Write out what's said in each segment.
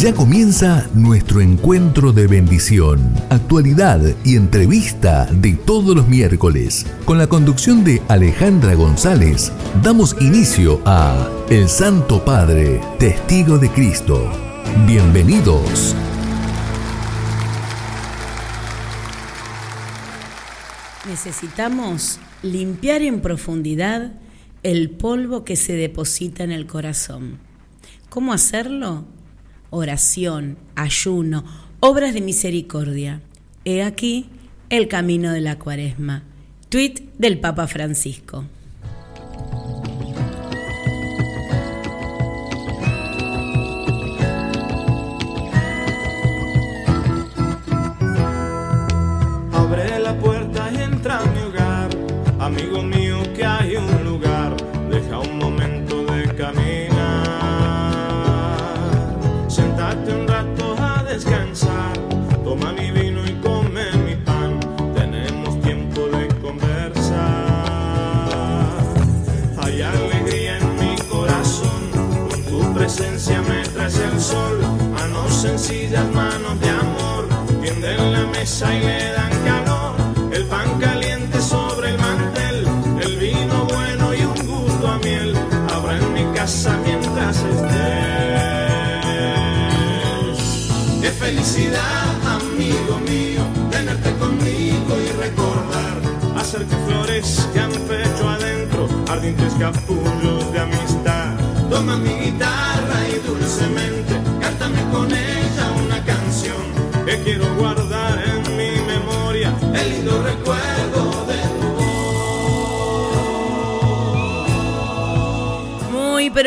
Ya comienza nuestro encuentro de bendición, actualidad y entrevista de todos los miércoles. Con la conducción de Alejandra González, damos inicio a El Santo Padre, Testigo de Cristo. Bienvenidos. Necesitamos limpiar en profundidad el polvo que se deposita en el corazón. ¿Cómo hacerlo? Oración, ayuno, obras de misericordia. He aquí el camino de la cuaresma. Tweet del Papa Francisco. Sencillas manos de amor tienden la mesa y le dan calor, el pan caliente sobre el mantel, el vino bueno y un gusto a miel, habrá en mi casa mientras estés. Qué felicidad, amigo mío, tenerte conmigo y recordar, hacer que florezcan pecho adentro, ardientes capullos de amistad. Toma mi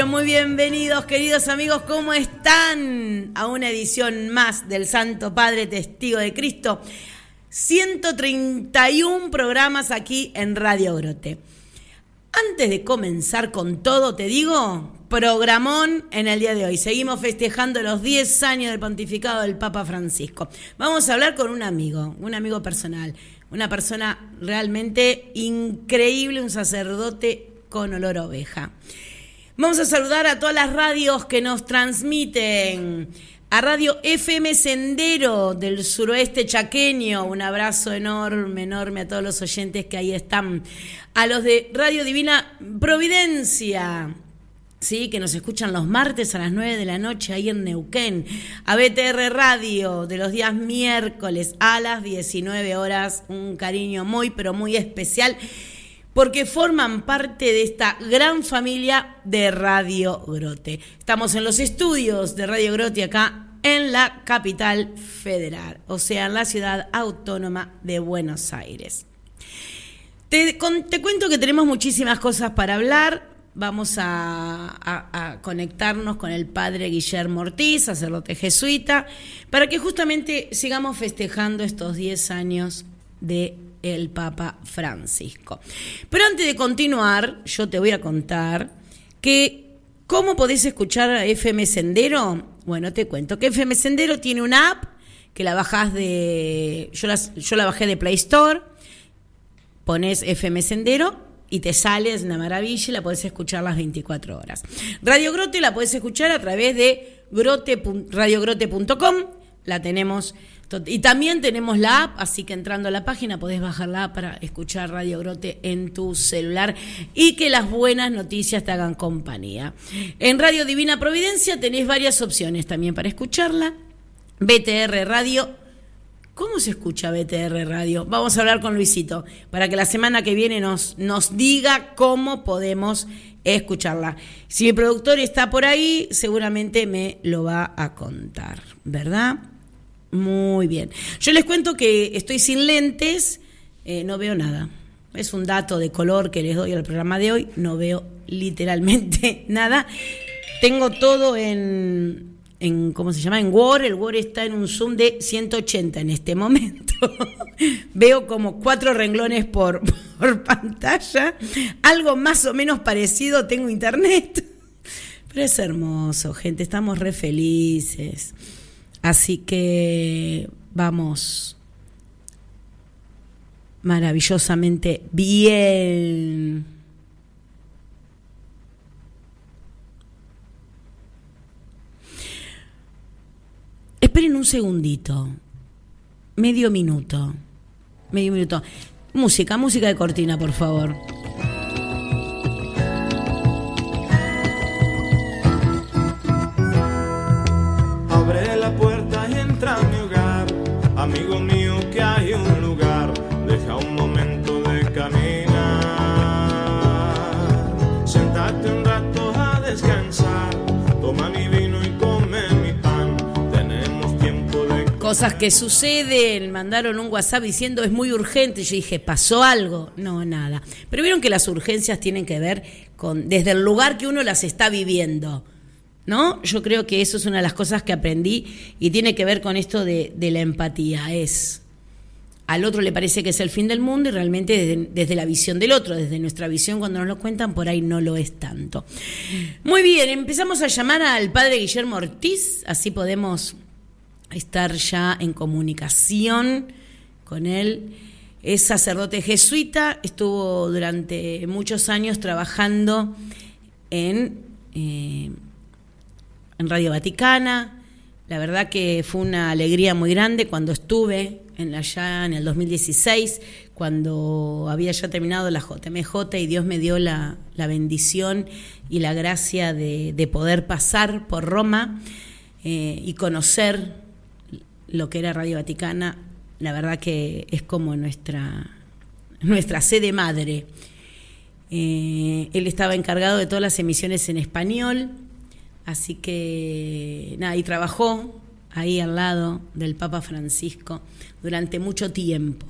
muy bienvenidos, queridos amigos, ¿cómo están? A una edición más del Santo Padre Testigo de Cristo. 131 programas aquí en Radio Grote. Antes de comenzar con todo, te digo, programón en el día de hoy. Seguimos festejando los 10 años del pontificado del Papa Francisco. Vamos a hablar con un amigo, un amigo personal, una persona realmente increíble, un sacerdote con olor oveja. Vamos a saludar a todas las radios que nos transmiten. A Radio FM Sendero del suroeste chaqueño, un abrazo enorme, enorme a todos los oyentes que ahí están. A los de Radio Divina Providencia, ¿sí? que nos escuchan los martes a las 9 de la noche ahí en Neuquén, a BTR Radio de los días miércoles a las 19 horas, un cariño muy, pero muy especial, porque forman parte de esta gran familia de Radio Grote. Estamos en los estudios de Radio Grote acá en la capital federal, o sea, en la ciudad autónoma de Buenos Aires. Te, cuento que tenemos muchísimas cosas para hablar, vamos a, conectarnos con el padre Guillermo Ortiz, sacerdote jesuita, para que justamente sigamos festejando estos 10 años de el Papa Francisco. Pero antes de continuar, yo te voy a contar que cómo podés escuchar a FM Sendero. Bueno, te cuento que FM Sendero tiene una app que la bajás de yo la bajé de Play Store. Pones FM Sendero y te sale, es una maravilla y la podés escuchar las 24 horas. Radio Grote la podés escuchar a través de radiogrote.com, la tenemos y también tenemos la app, así que entrando a la página podés bajar la app para escuchar Radio Grote en tu celular y que las buenas noticias te hagan compañía. En Radio Divina Providencia tenés varias opciones también para escucharla. BTR Radio ¿Cómo se escucha BTR Radio? Vamos a hablar con Luisito para que la semana que viene nos, nos diga cómo podemos escucharla. Si mi productor está por ahí, seguramente me lo va a contar, ¿verdad? Muy bien. Yo les cuento que estoy sin lentes, eh, no veo nada. Es un dato de color que les doy al programa de hoy, no veo literalmente nada. Tengo todo en, en, ¿cómo se llama? En Word, el Word está en un zoom de 180 en este momento. Veo como cuatro renglones por, por pantalla, algo más o menos parecido, tengo internet. Pero es hermoso, gente, estamos re felices. Así que vamos maravillosamente bien. un segundito, medio minuto, medio minuto. Música, música de cortina, por favor. Amigo mío que hay un lugar, deja un momento de caminar, sentate un rato a descansar, toma mi vino y come mi pan, tenemos tiempo de... Cosas que suceden, mandaron un WhatsApp diciendo es muy urgente. Yo dije, ¿pasó algo? No, nada. Pero vieron que las urgencias tienen que ver con desde el lugar que uno las está viviendo. ¿No? Yo creo que eso es una de las cosas que aprendí y tiene que ver con esto de, la empatía. Es al otro le parece que es el fin del mundo y realmente desde, desde, la visión del otro, desde nuestra visión cuando nos lo cuentan, por ahí no lo es tanto. Muy bien, empezamos a llamar al padre Guillermo Ortiz, así podemos estar ya en comunicación con él. Es sacerdote jesuita, estuvo durante muchos años trabajando en, eh, en Radio Vaticana. La verdad que fue una alegría muy grande cuando estuve en allá en el 2016, cuando había ya terminado la JMJ y Dios me dio la, la bendición y la gracia de, de poder pasar por Roma eh, y conocer lo que era Radio Vaticana, la verdad que es como nuestra, nuestra sede madre. Eh, él estaba encargado de todas las emisiones en español, así que nada, y trabajó ahí al lado del Papa Francisco durante mucho tiempo.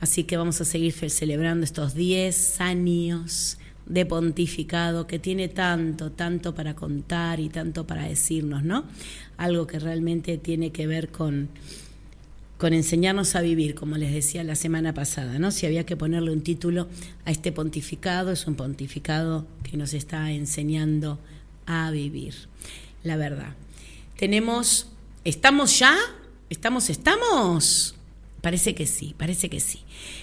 Así que vamos a seguir celebrando estos 10 años de pontificado que tiene tanto, tanto para contar y tanto para decirnos, ¿no? Algo que realmente tiene que ver con, con enseñarnos a vivir, como les decía la semana pasada, ¿no? Si había que ponerle un título a este pontificado, es un pontificado que nos está enseñando a vivir, la verdad. Tenemos, ¿estamos ya? ¿Estamos, estamos? Parece que sí, parece que sí.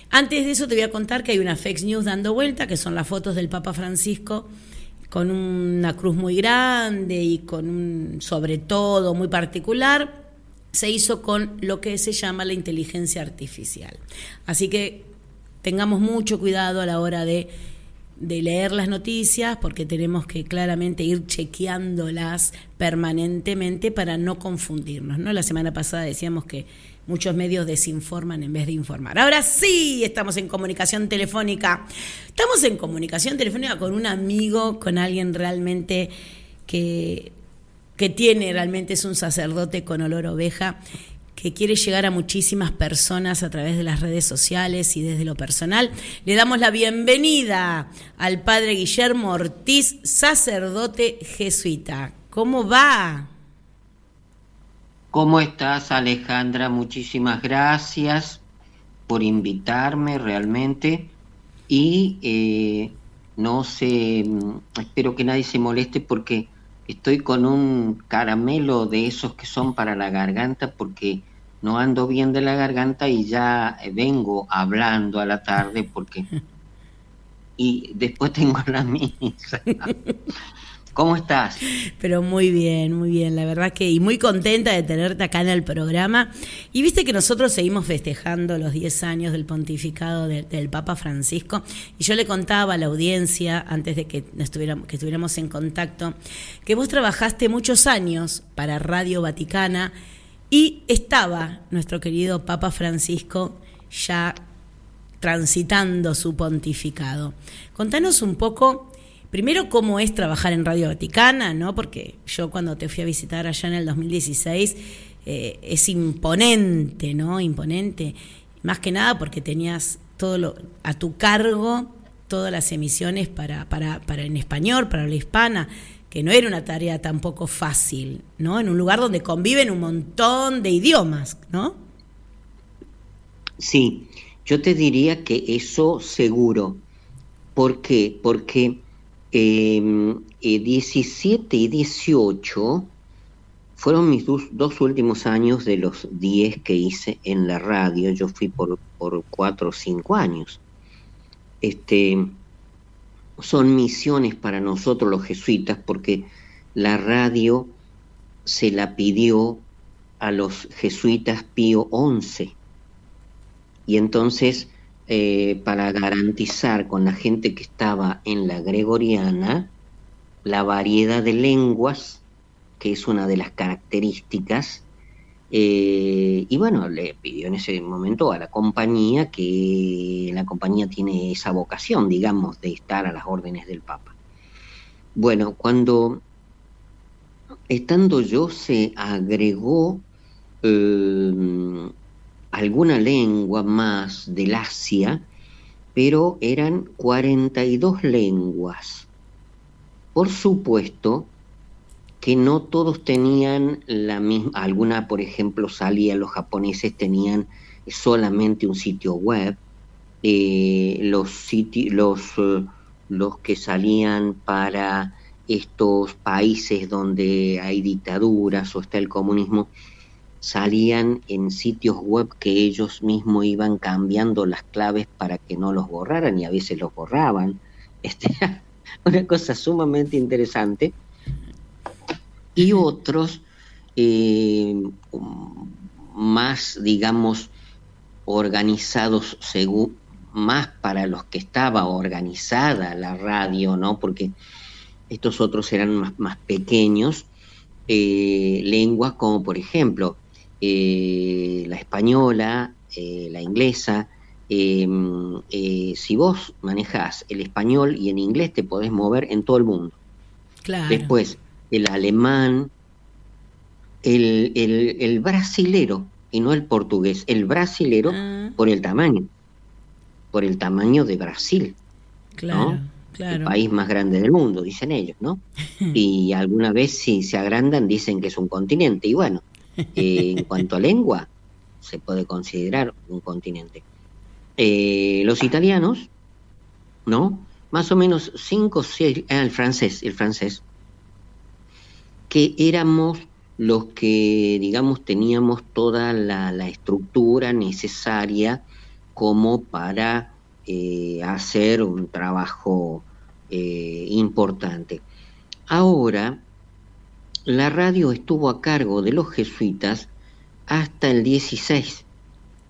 Antes de eso te voy a contar que hay una fake news dando vuelta, que son las fotos del Papa Francisco con una cruz muy grande y con un sobre todo muy particular. Se hizo con lo que se llama la inteligencia artificial. Así que tengamos mucho cuidado a la hora de, de leer las noticias porque tenemos que claramente ir chequeándolas permanentemente para no confundirnos. ¿no? La semana pasada decíamos que Muchos medios desinforman en vez de informar. Ahora sí, estamos en comunicación telefónica. Estamos en comunicación telefónica con un amigo, con alguien realmente que, que tiene, realmente es un sacerdote con olor oveja, que quiere llegar a muchísimas personas a través de las redes sociales y desde lo personal. Le damos la bienvenida al padre Guillermo Ortiz, sacerdote jesuita. ¿Cómo va? ¿Cómo estás, Alejandra? Muchísimas gracias por invitarme realmente. Y eh, no sé, espero que nadie se moleste porque estoy con un caramelo de esos que son para la garganta porque no ando bien de la garganta y ya vengo hablando a la tarde porque... Y después tengo la misa. ¿Cómo estás? Pero muy bien, muy bien, la verdad que y muy contenta de tenerte acá en el programa. Y viste que nosotros seguimos festejando los 10 años del pontificado del Papa Francisco y yo le contaba a la audiencia antes de que estuviéramos, que estuviéramos en contacto que vos trabajaste muchos años para Radio Vaticana y estaba nuestro querido Papa Francisco ya transitando su pontificado. Contanos un poco primero cómo es trabajar en Radio Vaticana, ¿no? Porque yo cuando te fui a visitar allá en el 2016 eh, es imponente, ¿no? Imponente. Más que nada porque tenías todo a tu cargo todas las emisiones para, para, para en español, para la hispana, que no era una tarea tampoco fácil, ¿no? En un lugar donde conviven un montón de idiomas, ¿no? Sí, yo te diría que eso seguro. ¿Por qué? Porque eh, 17 y 18 fueron mis dos, dos, últimos años de los 10 que hice en la radio. Yo fui por, por 4 o 5 años. Este, son misiones para nosotros los jesuitas porque la radio se la pidió a los jesuitas Pío XI. Y entonces, eh, para garantizar con la gente que estaba en la gregoriana la variedad de lenguas, que es una de las características, eh, y bueno, le pidió en ese momento a la compañía que la compañía tiene esa vocación, digamos, de estar a las órdenes del Papa. Bueno, cuando estando yo se agregó eh, alguna lengua más del Asia, pero eran 42 lenguas. Por supuesto que no todos tenían la misma, alguna, por ejemplo, salía, los japoneses tenían solamente un sitio web, eh, los, los, eh, los que salían para estos países donde hay dictaduras o está el comunismo, salían en sitios web que ellos mismos iban cambiando las claves para que no los borraran y a veces los borraban. Este, una cosa sumamente interesante. Y otros eh, más, digamos, organizados según más para los que estaba organizada la radio, ¿no? Porque estos otros eran más, más pequeños, eh, lenguas como por ejemplo eh, la española, eh, la inglesa. Si vos manejás el español y en inglés te podés mover en todo el mundo. Después, el alemán, el, el, brasilero, y no el portugués, el brasilero ah. por el tamaño, por el tamaño de Brasil. Claro el país más grande del mundo, dicen ellos, ¿no? Y alguna vez si se agrandan dicen que es un continente. Y bueno, eh, en cuanto a lengua, se puede considerar un continente. Eh, los italianos, ¿no? Más o menos cinco, seis, ah, el francés, el francés, que éramos los que, digamos, teníamos toda la, la estructura necesaria como para eh, hacer un trabajo eh, importante. Ahora, la radio estuvo a cargo de los jesuitas hasta el 16.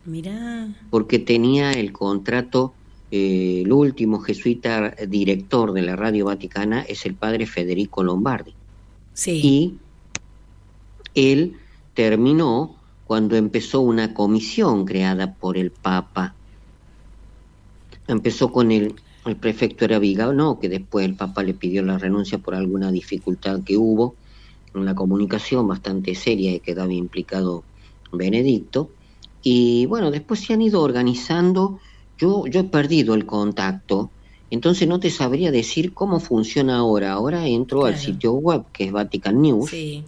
Mirá. Porque tenía el contrato, eh, el último jesuita director de la radio vaticana es el padre Federico Lombardi. Y él terminó cuando empezó una comisión creada por el Papa. Empezó con el, el prefecto era no, que después el Papa le pidió la renuncia por alguna dificultad que hubo en la comunicación bastante seria y quedaba implicado Benedicto. Y bueno, después se han ido organizando, yo, yo he perdido el contacto, entonces no te sabría decir cómo funciona ahora. Ahora entro al sitio web que es Vatican News. Sí.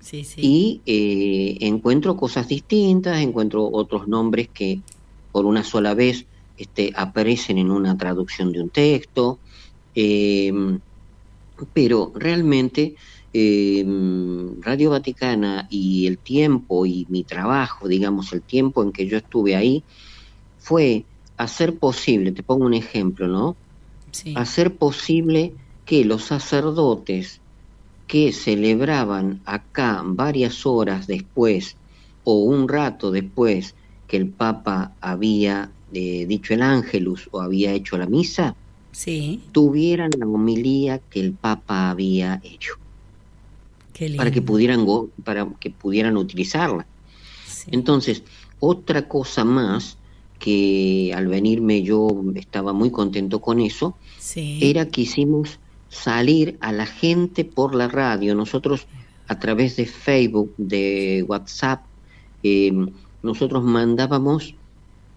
Sí, sí. Y eh, encuentro cosas distintas, encuentro otros nombres que por una sola vez este, aparecen en una traducción de un texto, em, pero realmente em, Radio Vaticana y el tiempo y mi trabajo, digamos, el tiempo en que yo estuve ahí, fue hacer posible, te pongo un ejemplo, ¿no? Hacer posible que los sacerdotes que celebraban acá varias horas después o un rato después que el Papa había dicho el ángelus o había hecho la misa, sí. tuvieran la homilía que el Papa había hecho. Para que pudieran para que pudieran utilizarla. Entonces, otra cosa más que al venirme yo estaba muy contento con eso, era que hicimos salir a la gente por la radio. Nosotros a través de Facebook, de WhatsApp, eh, nosotros mandábamos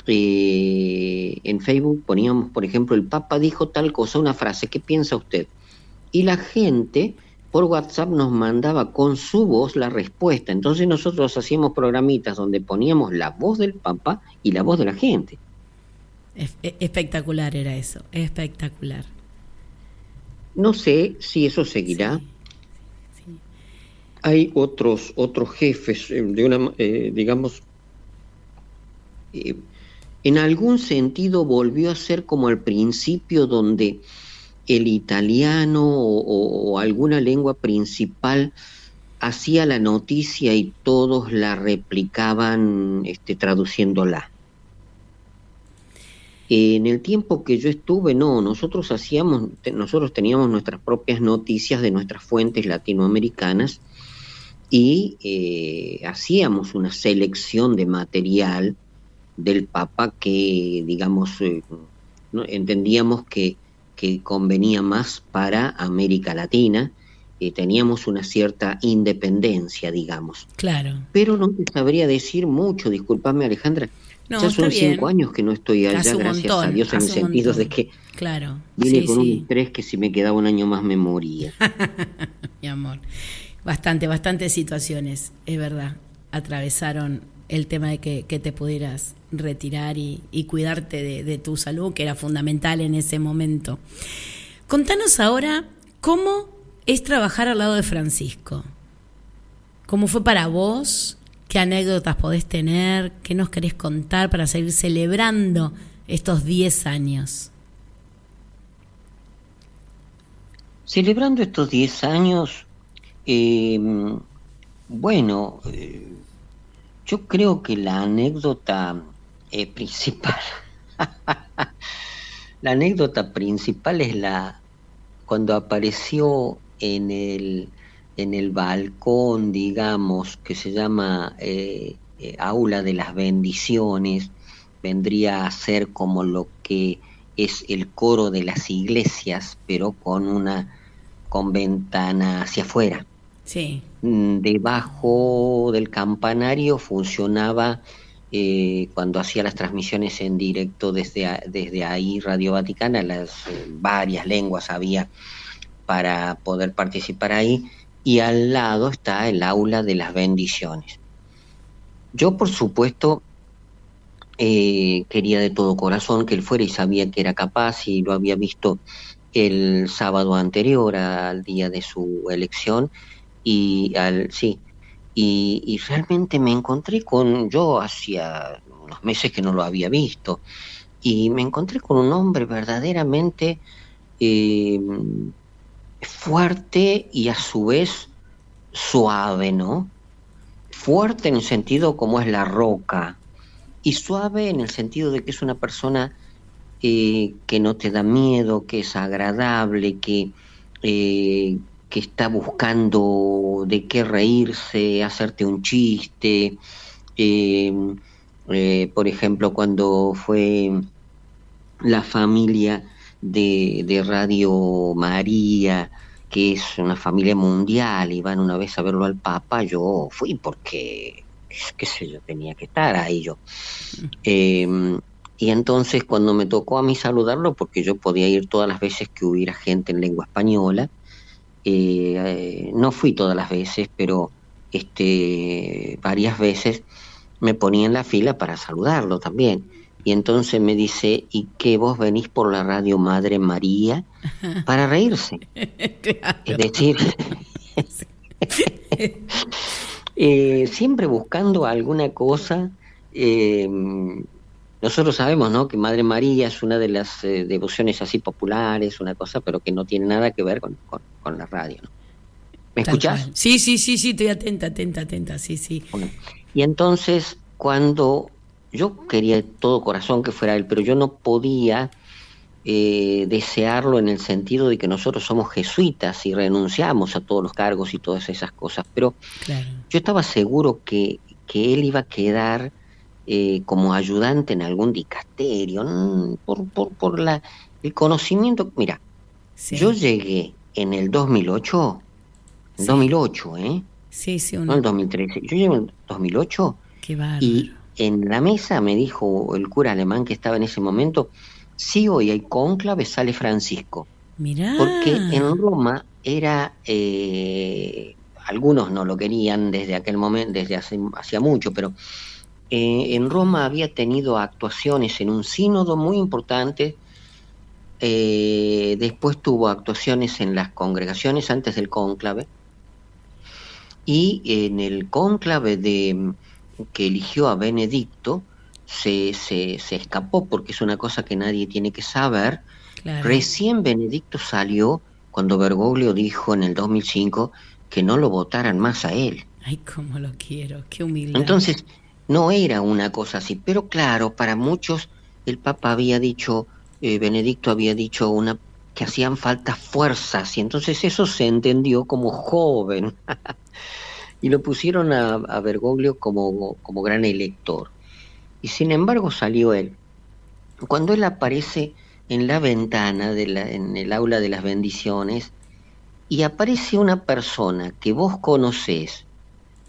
eh, en Facebook poníamos, por ejemplo, el Papa dijo tal cosa, una frase, ¿qué piensa usted? Y la gente por WhatsApp nos mandaba con su voz la respuesta. Entonces nosotros hacíamos programitas donde poníamos la voz del Papa y la voz de la gente. Espectacular era eso, espectacular. No sé si eso seguirá. Hay otros otros jefes eh, de una, eh, digamos, en algún sentido volvió a ser como al principio donde el italiano o, alguna lengua principal hacía la noticia y todos la replicaban este, traduciéndola. En el tiempo que yo estuve, no, nosotros hacíamos, nosotros teníamos nuestras propias noticias de nuestras fuentes latinoamericanas y eh, hacíamos una selección de material del Papa que, digamos, eh, entendíamos que, que, convenía más para América Latina. Eh, teníamos una cierta independencia, digamos. Claro. Pero no te sabría decir mucho, discúlpame Alejandra, ya son cinco años que no estoy allá, gracias a Dios, en el sentido de que claro. vine con un estrés que si me quedaba un año más me moría. Mi amor, bastante, bastantes situaciones, es verdad, atravesaron el tema de que, te pudieras retirar y, cuidarte de, de, tu salud, que era fundamental en ese momento. Contanos ahora cómo es trabajar al lado de Francisco. ¿Cómo fue para vos? ¿Qué anécdotas podés tener? ¿Qué nos querés contar para seguir celebrando estos 10 años? Celebrando estos 10 años, em, bueno, eh, yo creo que la anécdota eh, principal, la anécdota principal es la cuando apareció en el en el balcón, digamos, que se llama eh, eh, Aula de las Bendiciones, vendría a ser como lo que es el coro de las iglesias, pero con una con ventana hacia afuera. Sí. Mm, debajo del campanario funcionaba eh, cuando hacía las transmisiones en directo desde, desde ahí Radio Vaticana, las varias lenguas había para poder participar ahí y al lado está el aula de las bendiciones. Yo, por supuesto, eh, quería de todo corazón que él fuera y sabía que era capaz y lo había visto el sábado anterior al día de su elección y al sí y, realmente me encontré con yo hacía unos meses que no lo había visto y me encontré con un hombre verdaderamente eh, fuerte y a su vez suave, ¿no? Fuerte en el sentido como es la roca y suave en el sentido de que es una persona eh, que no te da miedo, que es agradable, que, eh, que está buscando de qué reírse, hacerte un chiste. Eh, por ejemplo, cuando fue la familia de, Radio María, que es una familia mundial y van una vez a verlo al Papa, yo fui porque, qué sé yo, tenía que estar ahí yo. Em, y entonces cuando me tocó a mí saludarlo, porque yo podía ir todas las veces que hubiera gente en lengua española, eh, no fui todas las veces, pero este, varias veces me ponía en la fila para saludarlo también. Y entonces me dice, ¿y qué vos venís por la radio Madre María? Para reírse. Es decir, eh, siempre buscando alguna cosa. Eh, nosotros sabemos ¿no? que Madre María es una de las eh, devociones así populares, una cosa, pero que no tiene nada que ver con, la radio. ¿no? ¿Me escuchás? Sí, sí, sí, sí, estoy atenta, atenta, atenta, sí, sí. y entonces cuando yo quería de todo corazón que fuera él, pero yo no podía eh, desearlo en el sentido de que nosotros somos jesuitas y renunciamos a todos los cargos y todas esas cosas, pero yo estaba seguro que, que, él iba a quedar eh, como ayudante en algún dicasterio, por, por, por la, el conocimiento. Mira, yo llegué en el 2008, en 2008, ¿eh? Sí, sí, No en el 2013, yo llegué en el 2008 Qué y en la mesa me dijo el cura alemán que estaba en ese momento, si hoy hay cónclave sale Francisco. Mirá. Porque en Roma era, eh, algunos no lo querían desde aquel momento, desde hace, hacía mucho, pero eh, en Roma había tenido actuaciones en un sínodo muy importante, eh, después tuvo actuaciones en las congregaciones antes del cónclave, y en el cónclave de que eligió a Benedicto se, se, se, escapó porque es una cosa que nadie tiene que saber. Recién Benedicto salió cuando Bergoglio dijo en el 2005 que no lo votaran más a él. Ay, cómo lo quiero, qué humilde. Entonces, no era una cosa así, pero claro, para muchos el Papa había dicho, eh, Benedicto había dicho una que hacían falta fuerzas y entonces eso se entendió como joven y lo pusieron a, Bergoglio como, como gran elector. Y sin embargo salió él. Cuando él aparece en la ventana, de la, en el aula de las bendiciones, y aparece una persona que vos conocés,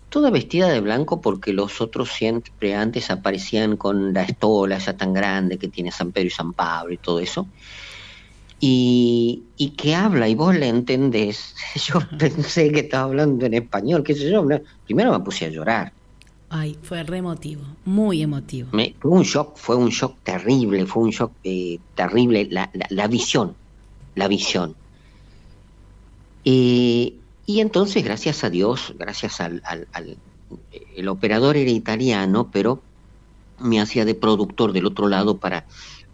toda vestida de blanco porque los otros siempre antes aparecían con la estola esa tan grande que tiene San Pedro y San Pablo y todo eso, y, y que habla y vos le entendés. Yo pensé que estaba hablando en español, qué sé yo, primero me puse a llorar. Ay, fue re emotivo, muy emotivo. Me, fue un shock, fue un shock terrible, fue un shock eh, terrible, la, la, visión, la visión. y entonces, gracias a Dios, gracias al, al, El operador era italiano, pero me hacía de productor del otro lado para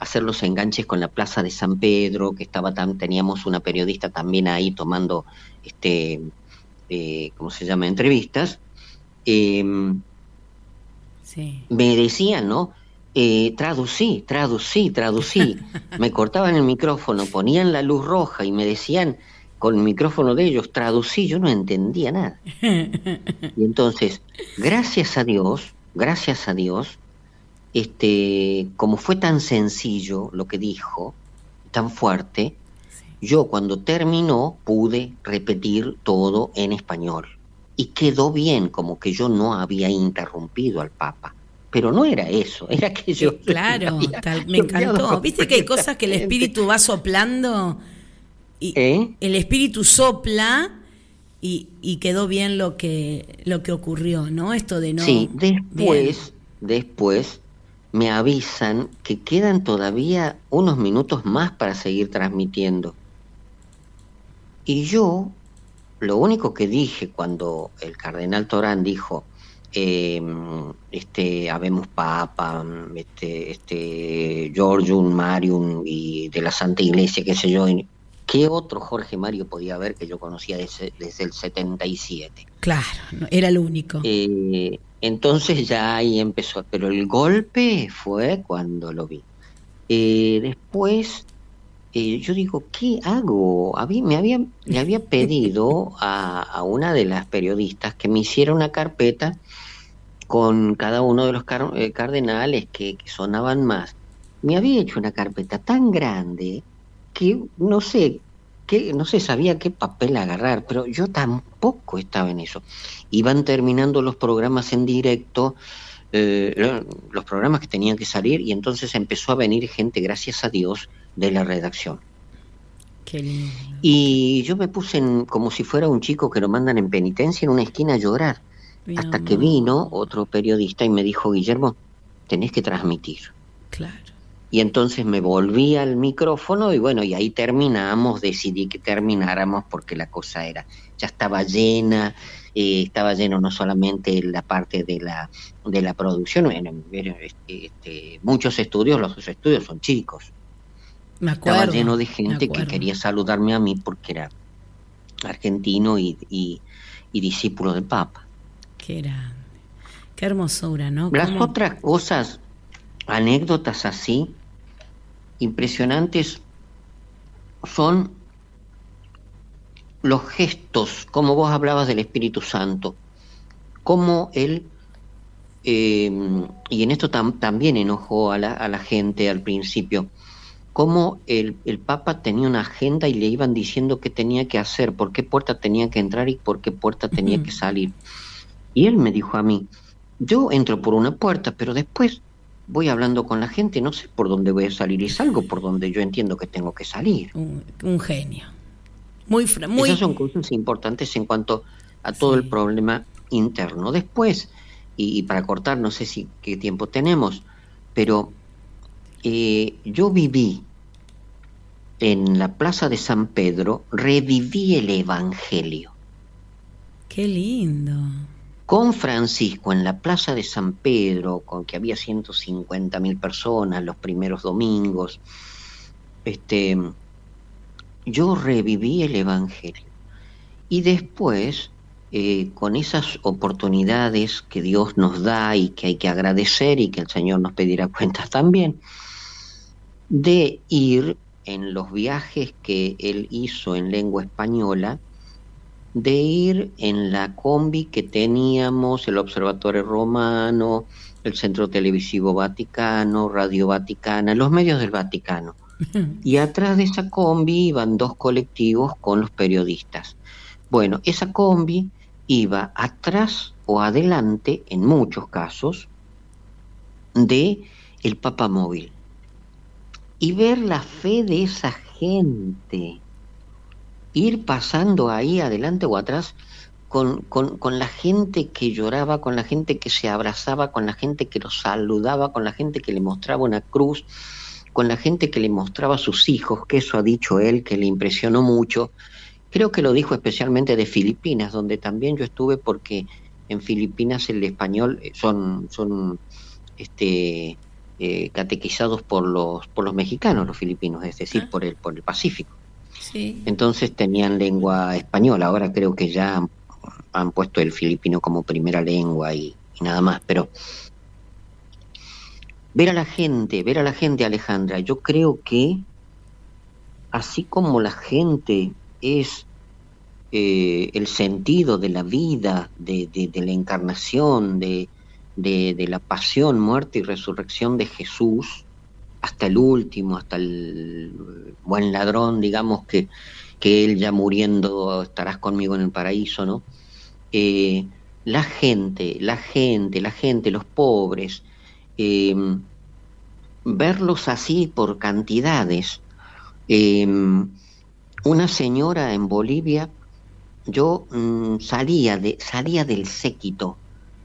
hacer los enganches con la Plaza de San Pedro, que estaba tan, teníamos una periodista también ahí tomando, este, eh, ¿cómo se llama?, entrevistas. Eh, me decían, ¿no? Eh, traducí, traducí, traducí. me cortaban el micrófono, ponían la luz roja y me decían con el micrófono de ellos, traducí, yo no entendía nada. Y entonces, gracias a Dios, gracias a Dios, este, como fue tan sencillo lo que dijo, tan fuerte, yo cuando terminó pude repetir todo en español y quedó bien, como que yo no había interrumpido al Papa. Pero no era eso, era que yo... Claro, me encantó. Viste que hay cosas que el espíritu va soplando y ¿Eh? el espíritu sopla y, y, quedó bien lo que, lo que ocurrió, ¿no? Esto de no... Sí, después, después me avisan que quedan todavía unos minutos más para seguir transmitiendo. Y yo lo único que dije cuando el cardenal Torán dijo, em, este, habemos papa, este, este, Marium y de la Santa Iglesia, qué sé yo, ¿qué otro Jorge Mario podía haber que yo conocía desde, desde el 77? Claro, era el único. Eh, entonces ya ahí empezó, pero el golpe fue cuando lo vi. Eh, después eh, yo digo, ¿qué hago? Había, me había, le había pedido a, una de las periodistas que me hiciera una carpeta con cada uno de los eh, cardenales que, sonaban más. Me había hecho una carpeta tan grande que no sé, que no sé, sabía qué papel agarrar, pero yo tampoco estaba en eso. Iban terminando los programas en directo, eh, los programas que tenían que salir, y entonces empezó a venir gente, gracias a Dios, de la redacción. Y yo me puse como si fuera un chico que lo mandan en penitencia en una esquina a llorar. hasta que vino otro periodista y me dijo, Guillermo, tenés que transmitir. Claro. Y entonces me volví al micrófono y bueno, y ahí terminamos, decidí que termináramos porque la cosa era, ya estaba llena, eh, estaba lleno no solamente la parte de la, de la producción, este, este, muchos estudios, los estudios son chicos, estaba lleno de gente que quería saludarme a mí porque era argentino y, discípulo del Papa. Qué grande. Qué hermosura, ¿no? Las otras cosas, anécdotas así, impresionantes, son los gestos, como vos hablabas del Espíritu Santo, como él, eh, y en esto también enojó a la, a la gente al principio, cómo el, Papa tenía una agenda y le iban diciendo qué tenía que hacer, por qué puerta tenía que entrar y por qué puerta tenía que salir. Y él me dijo a mí, yo entro por una puerta, pero después voy hablando con la gente, no sé por dónde voy a salir y salgo por donde yo entiendo que tengo que salir. Un, genio. Muy, muy... Esas son cosas importantes en cuanto a todo el problema interno. Después, y, y, para cortar, no sé si qué tiempo tenemos, pero eh, yo viví en la Plaza de San Pedro, reviví el Evangelio. Qué lindo. Con Francisco en la Plaza de San Pedro, con que había 150 mil personas los primeros domingos, este, yo reviví el Evangelio. Y después eh, con esas oportunidades que Dios nos da y que hay que agradecer y que el Señor nos pedirá cuentas también, de ir en los viajes que él hizo en lengua española, de ir en la combi que teníamos, el Observatorio Romano, el Centro Televisivo Vaticano, Radio Vaticana, los medios del Vaticano. Y atrás de esa combi iban dos colectivos con los periodistas. Bueno, esa combi iba atrás o adelante, en muchos casos, de el papamóvil. Y ver la fe de esa gente, ir pasando ahí adelante o atrás con, con, con, la gente que lloraba, con la gente que se abrazaba, con la gente que lo saludaba, con la gente que le mostraba una cruz, con la gente que le mostraba a sus hijos, que eso ha dicho él, que le impresionó mucho. Creo que lo dijo especialmente de Filipinas, donde también yo estuve porque en Filipinas el español eh, son, son este, eh, catequizados por los, por los mexicanos, los filipinos, es decir, ah. por, el, por el Pacífico. Entonces tenían lengua española, ahora creo que ya han puesto el filipino como primera lengua y, nada más, pero ver a la gente, ver a la gente, Alejandra, yo creo que así como la gente es eh, el sentido de la vida, de, la encarnación, de, de, la pasión, muerte y resurrección de Jesús, hasta el último, hasta el buen ladrón, digamos que, que él ya muriendo estarás conmigo en el paraíso, ¿no? Eh, la gente, la gente, la gente, los pobres, em, verlos así por cantidades. Una señora en Bolivia, yo mm, salía, de, salía del séquito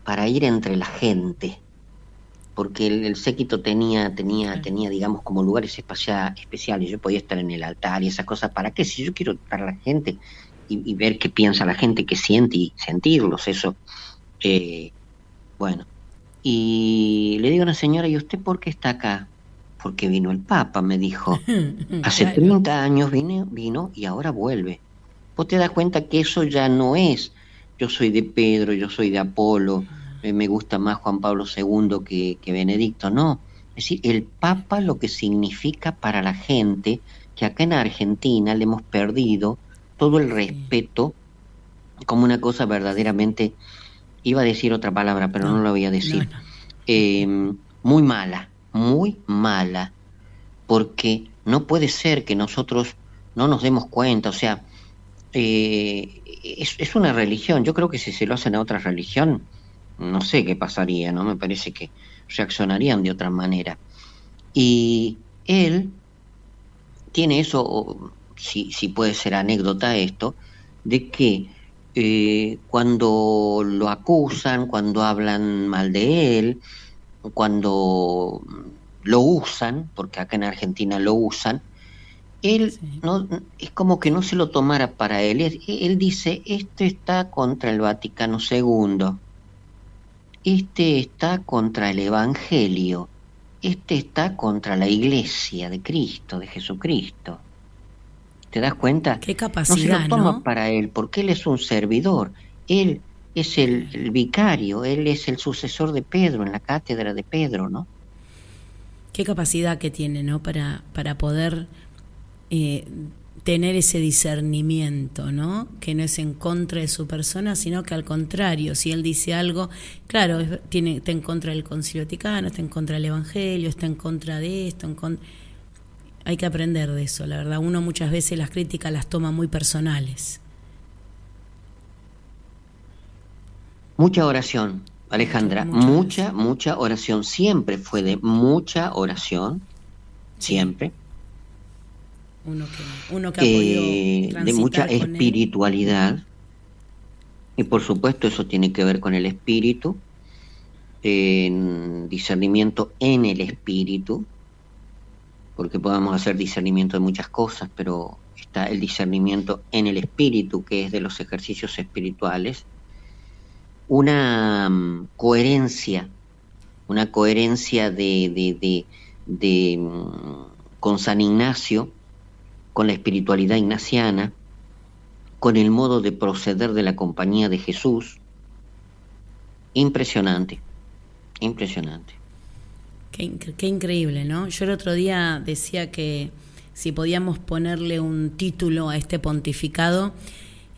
para ir entre la gente, porque el, séquito tenía, tenía, tenía, digamos, como lugares especiales, yo podía estar en el altar y esas cosas, ¿para qué? Si yo quiero estar la gente, y, ver qué piensa la gente, qué siente y sentirlos, eso. Eh, bueno, y le digo a una señora, ¿y usted por qué está acá? Porque vino el Papa, me dijo. Hace 30 años vino, vino y ahora vuelve. Vos te das cuenta que eso ya no es, yo soy de Pedro, yo soy de Apolo, me gusta más Juan Pablo II que, que Benedicto, no. Es decir, el Papa lo que significa para la gente que acá en Argentina le hemos perdido todo el respeto como una cosa verdaderamente, iba a decir otra palabra, pero no, lo voy a decir, em, muy mala, muy mala, porque no puede ser que nosotros no nos demos cuenta, o sea, eh, es, es, una religión, yo creo que si se lo hacen a otra religión, no sé qué pasaría, ¿no? Me parece que reaccionarían de otra manera. Y él tiene eso si, puede ser anécdota esto, de que eh, cuando lo acusan, cuando hablan mal de él, cuando lo usan, porque acá en Argentina lo usan, él no, es como que no se lo tomara para él. Él, él dice, este está contra el Vaticano II, este está contra el Evangelio, este está contra la Iglesia de Cristo, de Jesucristo. ¿Te das cuenta? Qué capacidad. No se lo toma para él, porque él es un servidor. Él es el, vicario, él es el sucesor de Pedro en la cátedra de Pedro, ¿no? Qué capacidad que tiene, ¿no? Para, para poder eh, tener ese discernimiento, ¿no? Que no es en contra de su persona, sino que al contrario, si él dice algo, claro, tiene, está en contra del Concilio Vaticano, está en contra del Evangelio, está en contra de esto, en contra hay que aprender de eso, la verdad. Uno muchas veces las críticas las toma muy personales. Mucha oración, Alejandra, mucha, mucha, oración. Siempre fue de mucha oración, siempre. Uno que, uno que eh, De mucha espiritualidad. Y por supuesto eso tiene que ver con el espíritu, en discernimiento en el espíritu, porque podemos hacer discernimiento de muchas cosas, pero está el discernimiento en el espíritu, que es de los ejercicios espirituales, una mm, coherencia, una coherencia de, de, mm, con San Ignacio, con la espiritualidad ignaciana, con el modo de proceder de la compañía de Jesús. Impresionante, impresionante. Qué, qué, increíble, ¿no? Yo el otro día decía que si podíamos ponerle un título a este pontificado,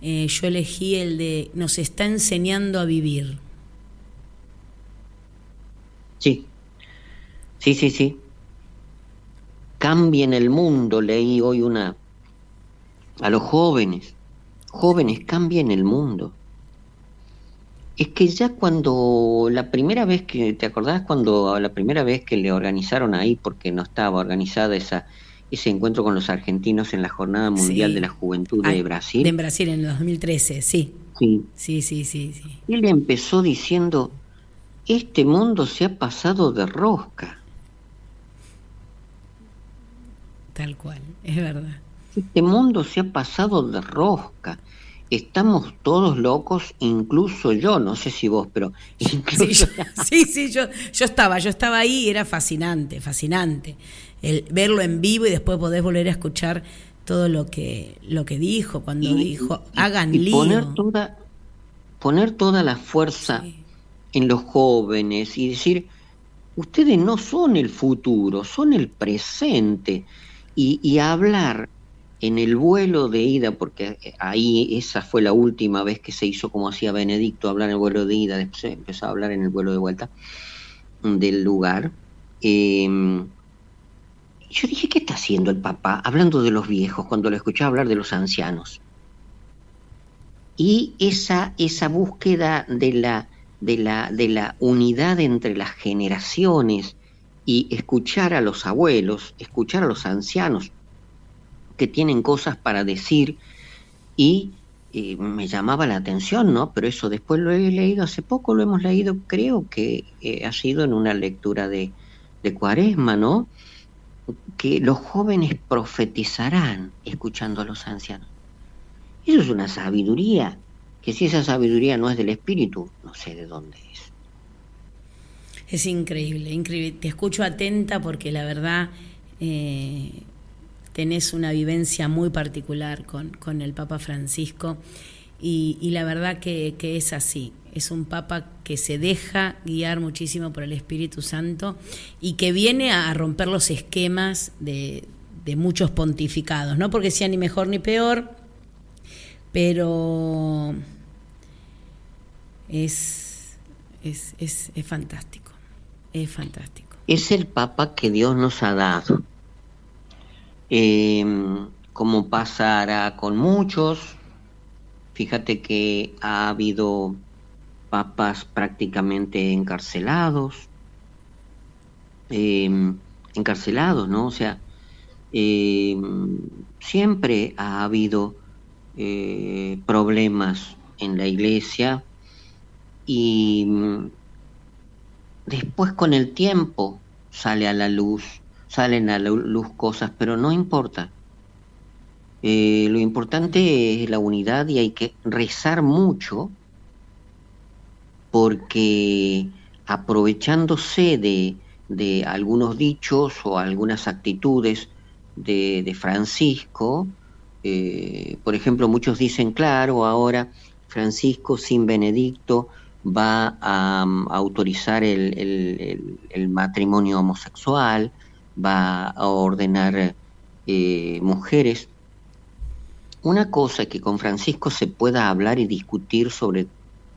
eh, yo elegí el de nos está enseñando a vivir. Sí, sí, sí, sí. Cambien el mundo, leí hoy una a los jóvenes. Jóvenes, cambien el mundo. Es que ya cuando la primera vez que, ¿te acordás cuando la primera vez que le organizaron ahí, porque no estaba organizada esa, ese encuentro con los argentinos en la Jornada Mundial de la Juventud de Brasil? en Brasil en el 2013, sí. Sí. Sí, sí, sí, sí. Él empezó diciendo, este mundo se ha pasado de rosca. Tal cual, es verdad. Este mundo se ha pasado de rosca. Estamos todos locos, incluso yo, no sé si vos, pero Sí, sí, yo, yo estaba, yo estaba ahí y era fascinante, fascinante. El verlo en vivo y después poder volver a escuchar todo lo que, lo que dijo, cuando dijo, hagan lío. Poner toda, poner toda la fuerza en los jóvenes y decir, ustedes no son el futuro, son el presente. Y, hablar en el vuelo de ida, porque ahí esa fue la última vez que se hizo como hacía Benedicto, hablar en el vuelo de ida, después empezó a hablar en el vuelo de vuelta del lugar. Eh, yo dije, ¿qué está haciendo el papá hablando de los viejos cuando lo escuché hablar de los ancianos? Y esa, esa búsqueda de la, de, la, de la unidad entre las generaciones y escuchar a los abuelos, escuchar a los ancianos, que tienen cosas para decir y eh, me llamaba la atención, ¿no? Pero eso después lo he leído hace poco, lo hemos leído, creo que eh, ha sido en una lectura de, de Cuaresma, ¿no? Que los jóvenes profetizarán escuchando a los ancianos. Eso es una sabiduría, que si esa sabiduría no es del espíritu, no sé de dónde es. Es increíble, increíble. Te escucho atenta porque la verdad eh, tenés una vivencia muy particular con, con el Papa Francisco y, y la verdad que, que, es así. Es un Papa que se deja guiar muchísimo por el Espíritu Santo y que viene a romper los esquemas de, de muchos pontificados, no porque sea ni mejor ni peor, pero es, es, es, es fantástico, es fantástico. Es el Papa que Dios nos ha dado eh, como pasará con muchos. Fíjate que ha habido papas prácticamente encarcelados, eh, encarcelados, ¿no? O sea, eh, siempre ha habido problemas en la iglesia y después con el tiempo sale a la luz salen a la luz cosas, pero no importa. Eh, lo importante es la unidad y hay que rezar mucho porque aprovechándose de, de algunos dichos o algunas actitudes de, de Francisco, eh, por ejemplo, muchos dicen, claro, ahora Francisco sin Benedicto va a, um, autorizar el, el, el, matrimonio homosexual, va a ordenar eh, mujeres. Una cosa que con Francisco se pueda hablar y discutir sobre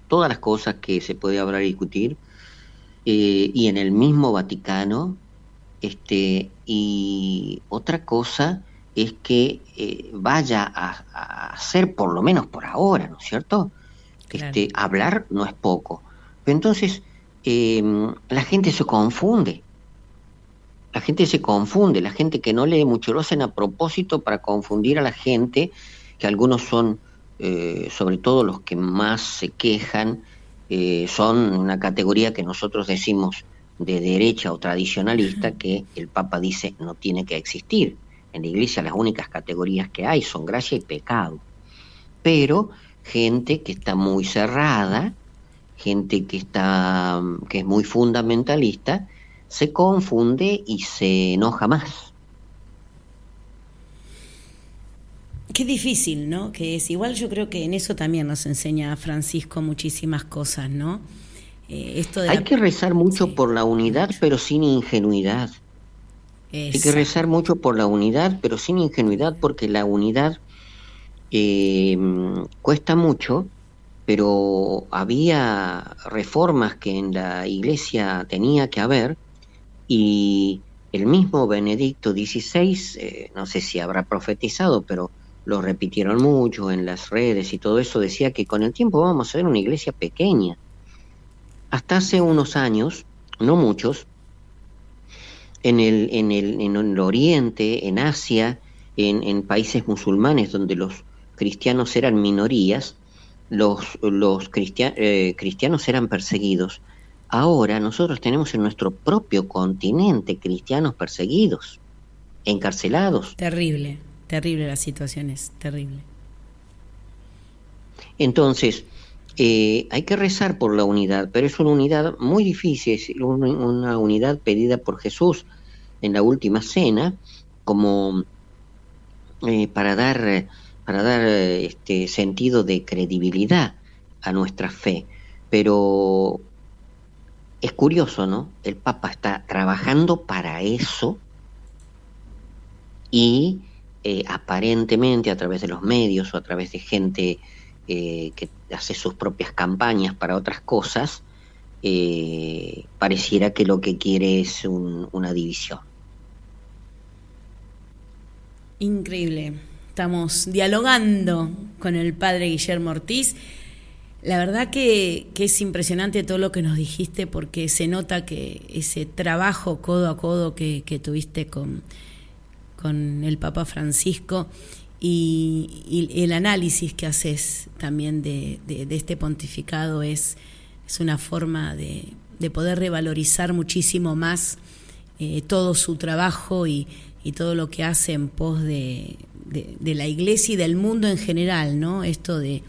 todas las cosas que se puede hablar y discutir, eh, y en el mismo Vaticano, este, y otra cosa es que eh, vaya a, a, hacer, por lo menos por ahora, ¿no es cierto? Claro. Este, hablar no es poco. Pero entonces eh, la gente se confunde la gente se confunde, la gente que no lee mucho lo hacen a propósito para confundir a la gente, que algunos son, eh, sobre todo los que más se quejan, eh, son una categoría que nosotros decimos de derecha o tradicionalista, que el Papa dice no tiene que existir. En la iglesia las únicas categorías que hay son gracia y pecado. Pero gente que está muy cerrada, gente que está que es muy fundamentalista, se confunde y se enoja más. Qué difícil, ¿no? Que es igual yo creo que en eso también nos enseña Francisco muchísimas cosas, ¿no? Eh, esto Hay que rezar mucho por la unidad, pero sin ingenuidad. Hay que rezar mucho por la unidad, pero sin ingenuidad, porque la unidad eh, cuesta mucho, pero había reformas que en la iglesia tenía que haber y el mismo Benedicto XVI, eh, no sé si habrá profetizado, pero lo repitieron mucho en las redes y todo eso, decía que con el tiempo vamos a ser una iglesia pequeña. Hasta hace unos años, no muchos, en el, en el, en el Oriente, en Asia, en, países musulmanes donde los cristianos eran minorías, los, los eh, cristianos eran perseguidos. Ahora nosotros tenemos en nuestro propio continente cristianos perseguidos, encarcelados. Terrible, terrible la situación es, terrible. Entonces, eh, hay que rezar por la unidad, pero es una unidad muy difícil, es una unidad pedida por Jesús en la última cena, como eh, para dar, para dar este sentido de credibilidad a nuestra fe. Pero es curioso, ¿no? El Papa está trabajando para eso y eh, aparentemente a través de los medios o a través de gente eh, que hace sus propias campañas para otras cosas, eh, pareciera que lo que quiere es una división. Increíble. Estamos dialogando con el padre Guillermo Ortiz. La verdad que, es impresionante todo lo que nos dijiste porque se nota que ese trabajo codo a codo que, tuviste con, con el Papa Francisco y, el análisis que haces también de, este pontificado es, es una forma de, poder revalorizar muchísimo más eh, todo su trabajo y, y, todo lo que hace en pos de, de la iglesia y del mundo en general, ¿no? Esto de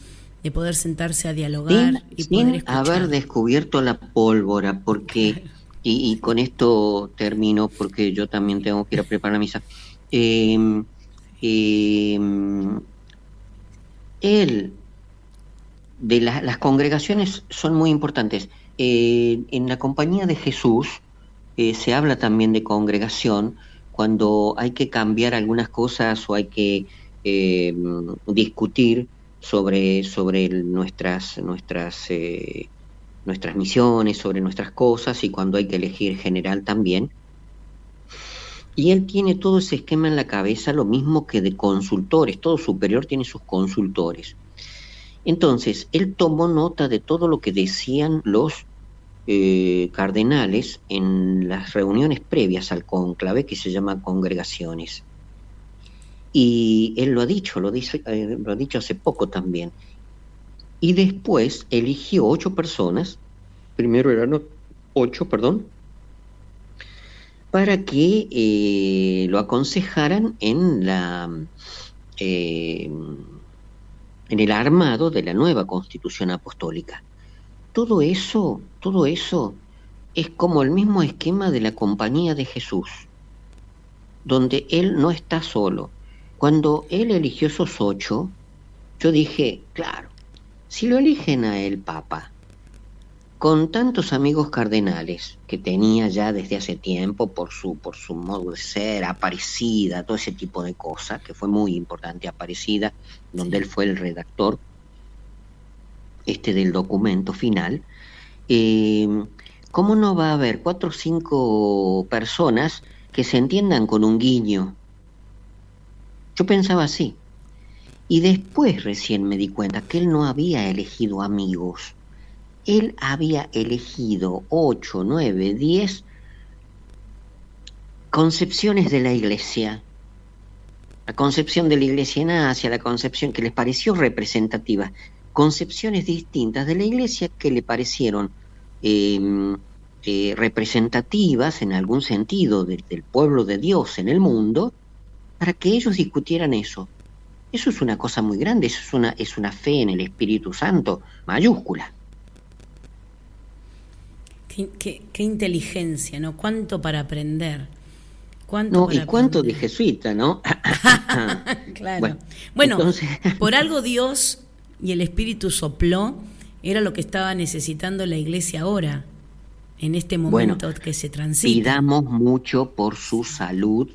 de poder sentarse a dialogar sin, y haber descubierto la pólvora, porque, y, con esto termino, porque yo también tengo que ir a preparar la misa. Em, él, de las congregaciones son muy importantes. Eh, en la compañía de Jesús eh, se habla también de congregación cuando hay que cambiar algunas cosas o hay que em, discutir sobre, sobre nuestras, nuestras, eh, nuestras misiones, sobre nuestras cosas y cuando hay que elegir general también. Y él tiene todo ese esquema en la cabeza, lo mismo que de consultores, todo superior tiene sus consultores. Entonces, él tomó nota de todo lo que decían los eh, cardenales en las reuniones previas al conclave que se llama congregaciones. Y él lo ha dicho, lo, dice, eh, lo ha dicho hace poco también. Y después eligió ocho personas, primero eran ocho, perdón, para que eh, lo aconsejaran en la en el armado de la nueva constitución apostólica. Todo eso, todo eso es como el mismo esquema de la compañía de Jesús, donde él no está solo, cuando él eligió esos ocho, yo dije, claro, si lo eligen a él Papa, con tantos amigos cardenales que tenía ya desde hace tiempo por su, por su modo de ser, Aparecida, todo ese tipo de cosas, que fue muy importante Aparecida, donde él fue el redactor este del documento final, eh, ¿cómo no va a haber cuatro o cinco personas que se entiendan con un guiño, yo pensaba así. Y después recién me di cuenta que él no había elegido amigos. Él había elegido ocho, nueve, diez concepciones de la iglesia. La concepción de la iglesia en Asia, la concepción que les pareció representativa. Concepciones distintas de la iglesia que le parecieron em, eh, representativas en algún sentido del pueblo de Dios en el mundo para que ellos discutieran eso. Eso es una cosa muy grande, eso es una, es una fe en el Espíritu Santo mayúscula. Qué, inteligencia, ¿no? Cuánto para aprender. ¿Cuánto no, y cuánto de jesuita, ¿no? claro. Bueno, por algo Dios y el Espíritu sopló, era lo que estaba necesitando la iglesia ahora, en este momento que se transita. Pidamos mucho por su salud.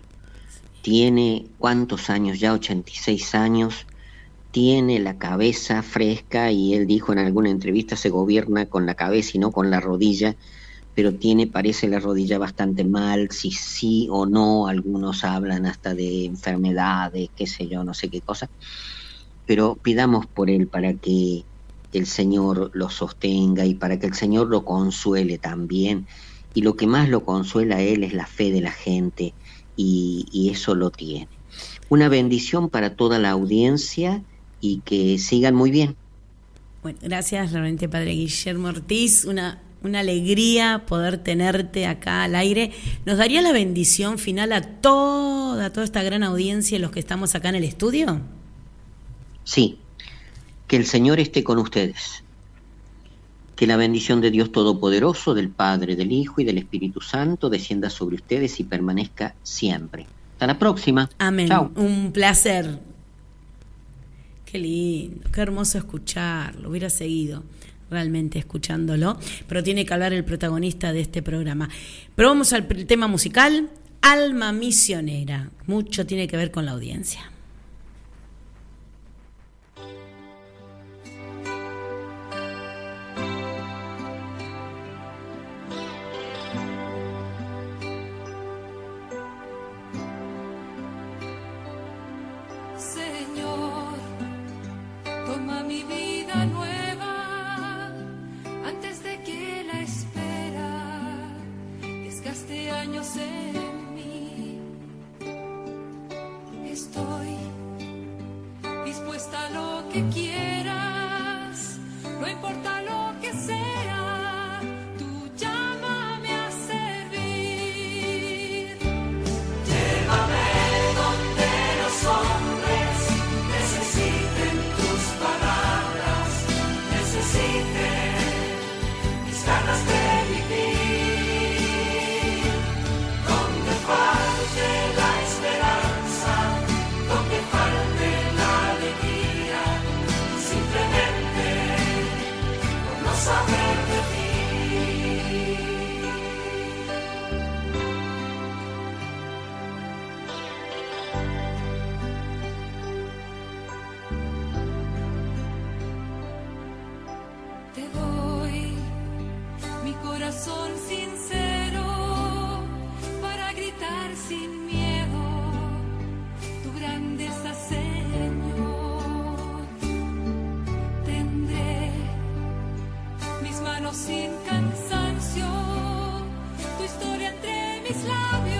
Tiene cuántos años ya, 86 años, tiene la cabeza fresca y él dijo en alguna entrevista se gobierna con la cabeza y no con la rodilla pero tiene, parece la rodilla bastante mal, si sí o no, algunos hablan hasta de enfermedades, qué sé yo, no sé qué cosa, pero pidamos por él para que el Señor lo sostenga y para que el Señor lo consuele también. Y lo que más lo consuela a él es la fe de la gente y, eso lo tiene. Una bendición para toda la audiencia y que sigan muy bien. Bueno, gracias realmente Padre Guillermo Ortiz, una una alegría poder tenerte acá al aire. ¿Nos daría la bendición final a toda, toda esta gran audiencia y los que estamos acá en el estudio? Sí, que el Señor esté con ustedes. Que la bendición de Dios Todopoderoso, del Padre, del Hijo y del Espíritu Santo descienda sobre ustedes y permanezca siempre. Hasta la próxima. Amén. Un placer. Qué lindo, qué hermoso escucharlo. Hubiera seguido realmente escuchándolo, pero tiene que hablar el protagonista de este programa. Pero vamos al tema musical, Alma Misionera. Mucho tiene que ver con la audiencia. Islamu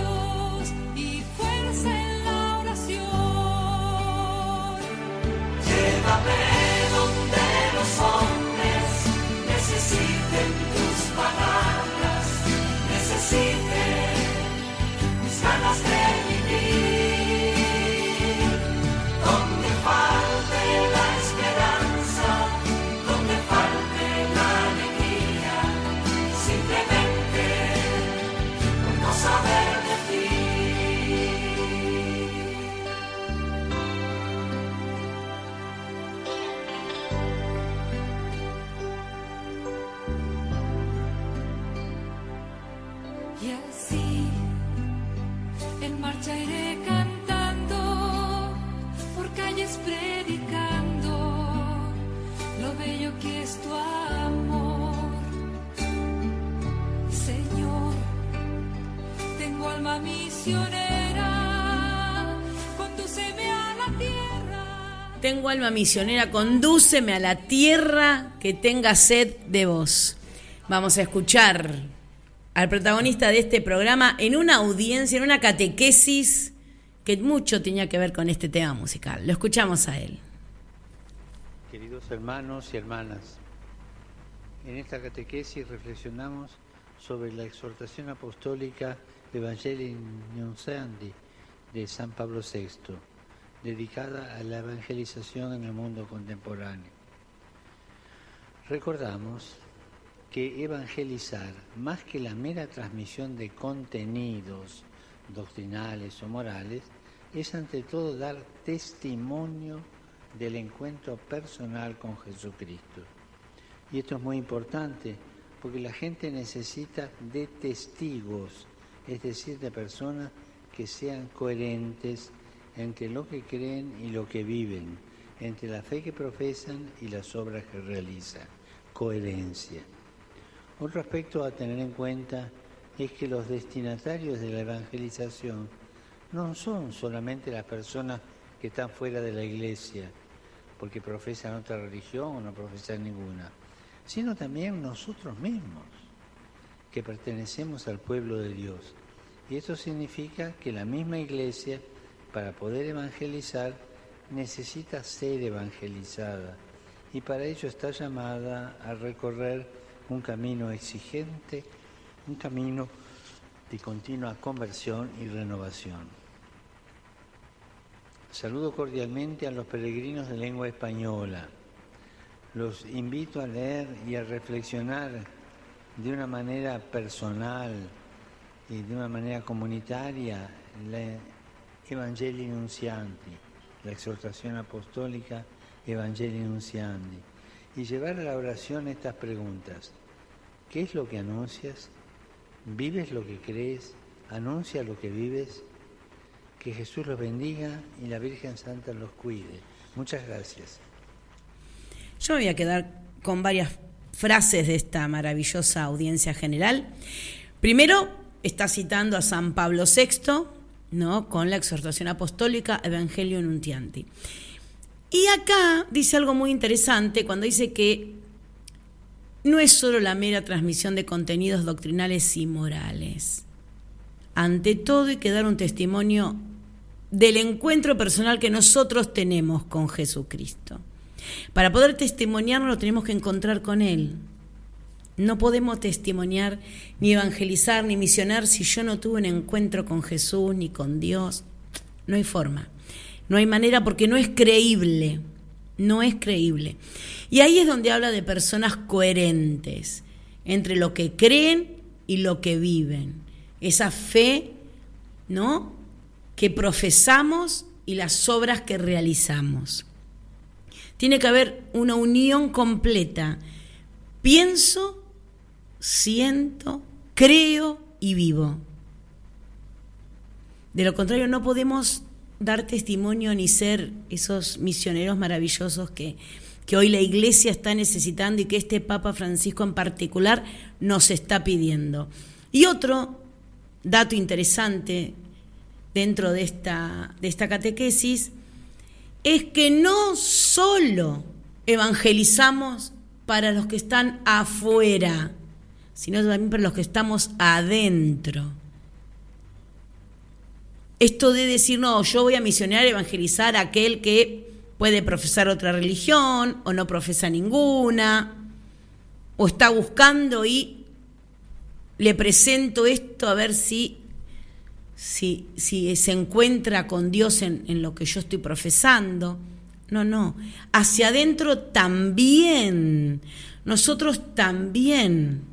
Alma misionera, condúceme a la tierra que tenga sed de vos. Vamos a escuchar al protagonista de este programa en una audiencia, en una catequesis que mucho tenía que ver con este tema musical. Lo escuchamos a él. Queridos hermanos y hermanas, en esta catequesis reflexionamos sobre la exhortación apostólica Evangelii Nunciandi de San Pablo VI dedicada a la evangelización en el mundo contemporáneo. Recordamos que evangelizar, más que la mera transmisión de contenidos doctrinales o morales, es ante todo dar testimonio del encuentro personal con Jesucristo. Y esto es muy importante porque la gente necesita de testigos, es decir, de personas que sean coherentes entre lo que creen y lo que viven, entre la fe que profesan y las obras que realizan. Coherencia. Otro aspecto a tener en cuenta es que los destinatarios de la evangelización no son solamente las personas que están fuera de la iglesia, porque profesan otra religión o no profesan ninguna, sino también nosotros mismos, que pertenecemos al pueblo de Dios. Y eso significa que la misma iglesia, para poder evangelizar, necesita ser evangelizada y para ello está llamada a recorrer un camino exigente, un camino de continua conversión y renovación. Saludo cordialmente a los peregrinos de lengua española. Los invito a leer y a reflexionar de una manera personal y de una manera comunitaria Evangelii Nuncianti, la exhortación apostólica Evangelii Nuncianti, y llevar a la oración estas preguntas. ¿Qué es lo que anuncias? ¿Vives lo que crees? ¿Anuncia lo que vives? Que Jesús los bendiga y la Virgen Santa los cuide. Muchas gracias. Yo me voy a quedar con varias frases de esta maravillosa audiencia general. Primero, está citando a San Pablo VI, ¿no? con la exhortación apostólica Evangelio Nuntianti. Y acá dice algo muy interesante cuando dice que no es solo la mera transmisión de contenidos doctrinales y morales. Ante todo hay que dar un testimonio del encuentro personal que nosotros tenemos con Jesucristo. Para poder testimoniarnos tenemos que encontrar con Él. No podemos testimoniar, ni evangelizar, ni misionar si yo no tuve un encuentro con Jesús ni con Dios. No hay forma. No hay manera porque no es creíble. No es creíble. Y ahí es donde habla de personas coherentes entre lo que creen y lo que viven. Esa fe, ¿no? que profesamos y las obras que realizamos. Tiene que haber una unión completa. Pienso, siento, creo y vivo. De lo contrario, no podemos dar testimonio ni ser esos misioneros maravillosos que, que hoy la iglesia está necesitando y que este Papa Francisco en particular nos está pidiendo. Y otro dato interesante dentro de esta, de esta catequesis es que no solo evangelizamos para los que están afuera, sino también para los que estamos adentro. Esto de decir, no, yo voy a misionar, evangelizar a aquel que puede profesar otra religión o no profesa ninguna, o está buscando y le presento esto a ver si si, si se encuentra con Dios en, en lo que yo estoy profesando. No, no. Hacia adentro también. Nosotros también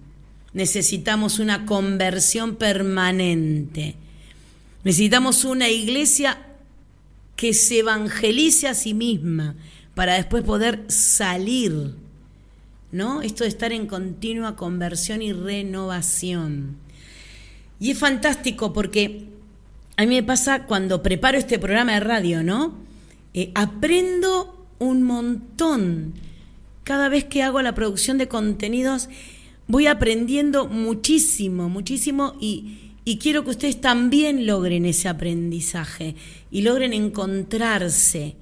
necesitamos una conversión permanente. Necesitamos una iglesia que se evangelice a sí misma para después poder salir. ¿No? Esto de estar en continua conversión y renovación. Y es fantástico porque a mí me pasa cuando preparo este programa de radio, ¿no? Eh, aprendo un montón. Cada vez que hago la producción de contenidos, voy aprendiendo muchísimo, muchísimo y, y quiero que ustedes también logren ese aprendizaje y logren encontrarse,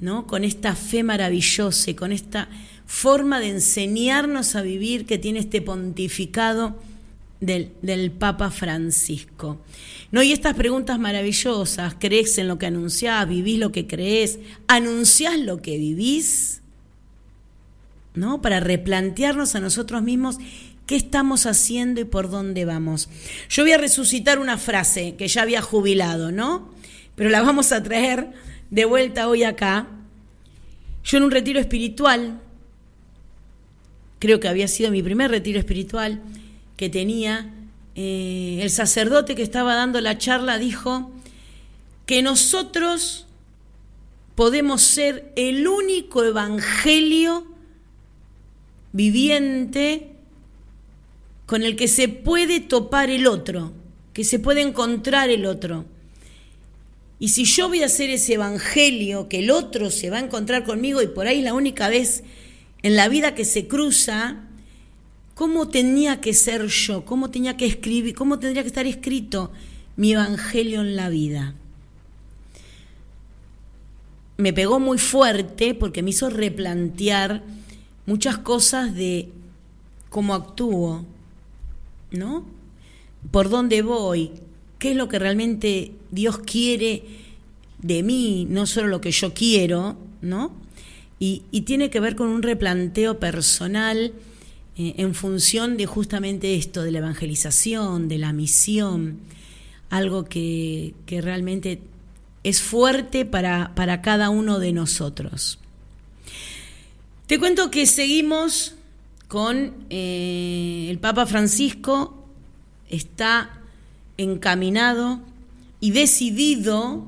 ¿no? Con esta fe maravillosa y con esta forma de enseñarnos a vivir que tiene este pontificado del, del Papa Francisco. ¿No? Y estas preguntas maravillosas, ¿crees en lo que anunciás? ¿Vivís lo que crees? ¿Anunciás lo que vivís? ¿No? Para replantearnos a nosotros mismos qué estamos haciendo y por dónde vamos. Yo voy a resucitar una frase que ya había jubilado, ¿no? Pero la vamos a traer de vuelta hoy acá. Yo en un retiro espiritual, creo que había sido mi primer retiro espiritual que tenía, eh, el sacerdote que estaba dando la charla dijo, que nosotros podemos ser el único evangelio viviente con el que se puede topar el otro, que se puede encontrar el otro. Y si yo voy a hacer ese evangelio, que el otro se va a encontrar conmigo y por ahí la única vez en la vida que se cruza, ¿cómo tenía que ser yo? ¿Cómo tenía que escribir? ¿Cómo tendría que estar escrito mi evangelio en la vida? Me pegó muy fuerte porque me hizo replantear muchas cosas de cómo actúo, ¿no? ¿Por dónde voy? ¿Qué es lo que realmente Dios quiere de mí? No solo lo que yo quiero, ¿no? Y, tiene que ver con un replanteo personal eh, en función de justamente esto, de la evangelización, de la misión, algo que, realmente es fuerte para, para cada uno de nosotros. Te cuento que seguimos con eh, el Papa Francisco, está encaminado y decidido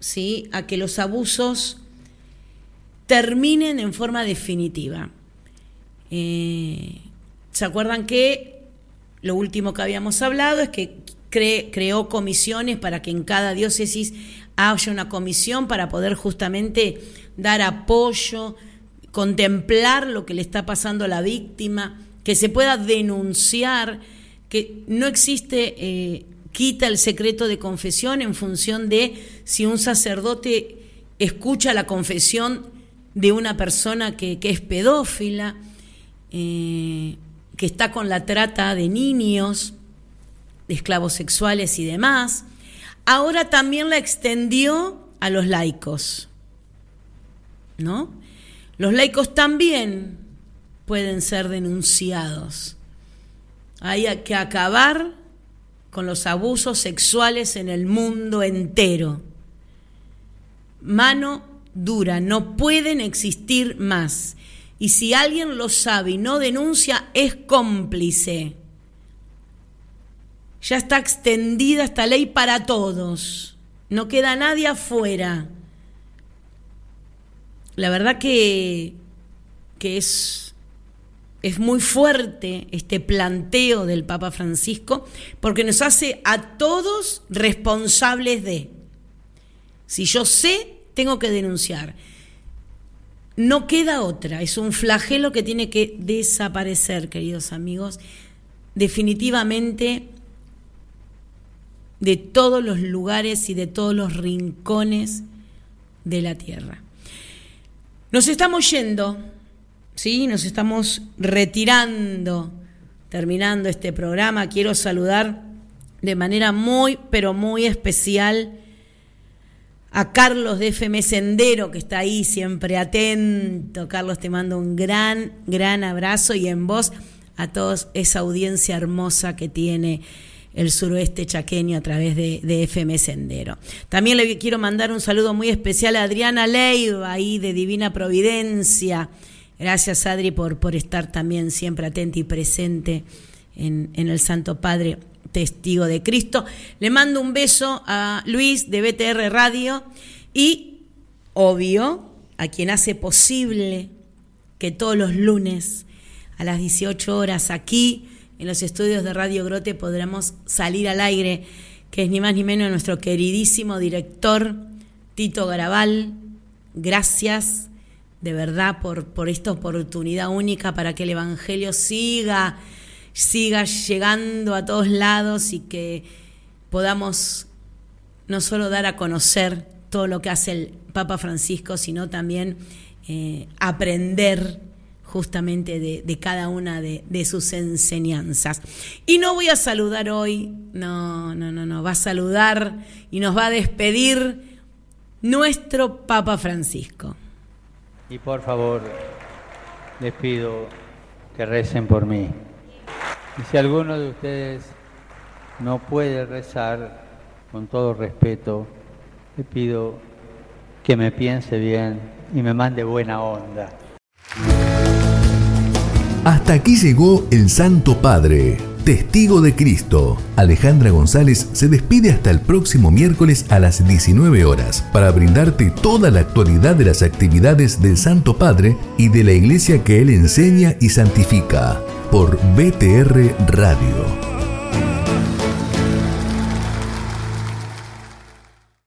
¿sí? a que los abusos terminen en forma definitiva. Eh, ¿Se acuerdan que lo último que habíamos hablado es que creó comisiones para que en cada diócesis haya una comisión para poder justamente dar apoyo, contemplar lo que le está pasando a la víctima, que se pueda denunciar, que no existe, eh, quita el secreto de confesión en función de si un sacerdote escucha la confesión de una persona que, es pedófila, eh, que está con la trata de niños, de esclavos sexuales y demás. Ahora también la extendió a los laicos, ¿no? Los laicos también pueden ser denunciados. Hay que acabar con los abusos sexuales en el mundo entero. Mano dura, no pueden existir más. Y si alguien lo sabe y no denuncia, es cómplice. Ya está extendida esta ley para todos. No queda nadie afuera la verdad que, que es, es muy fuerte este planteo del Papa Francisco porque nos hace a todos responsables de. Si yo sé, tengo que denunciar. No queda otra, es un flagelo que tiene que desaparecer, queridos amigos, definitivamente de todos los lugares y de todos los rincones de la tierra. Nos estamos yendo, ¿sí? Nos estamos retirando, terminando este programa. Quiero saludar de manera muy, pero muy especial a Carlos de FM Sendero, que está ahí siempre atento. Carlos, te mando un gran, gran abrazo y en voz a toda esa audiencia hermosa que tiene el suroeste chaqueño a través de, FM Sendero. También le quiero mandar un saludo muy especial a Adriana Leiva, ahí de Divina Providencia. Gracias, Adri, por, por estar también siempre atenta y presente en, en el Santo Padre testigo de Cristo. Le mando un beso a Luis de BTR Radio y, obvio, a quien hace posible que todos los lunes a las 18 horas aquí en los estudios de Radio Grote podremos salir al aire, que es ni más ni menos nuestro queridísimo director Tito Garabal. Gracias de verdad por, por esta oportunidad única para que el Evangelio siga, siga llegando a todos lados y que podamos no solo dar a conocer todo lo que hace el Papa Francisco, sino también eh, aprender justamente de, cada una de, sus enseñanzas. Y no voy a saludar hoy, no, no, no, no, va a saludar y nos va a despedir nuestro Papa Francisco. Y por favor, les pido que recen por mí. Y si alguno de ustedes no puede rezar, con todo respeto, le pido que me piense bien y me mande buena onda. Hasta aquí llegó el Santo Padre Testigo de Cristo. Alejandra González se despide hasta el próximo miércoles a las 19 horas para brindarte toda la actualidad de las actividades del Santo Padre y de la iglesia que él enseña y santifica por BTR Radio.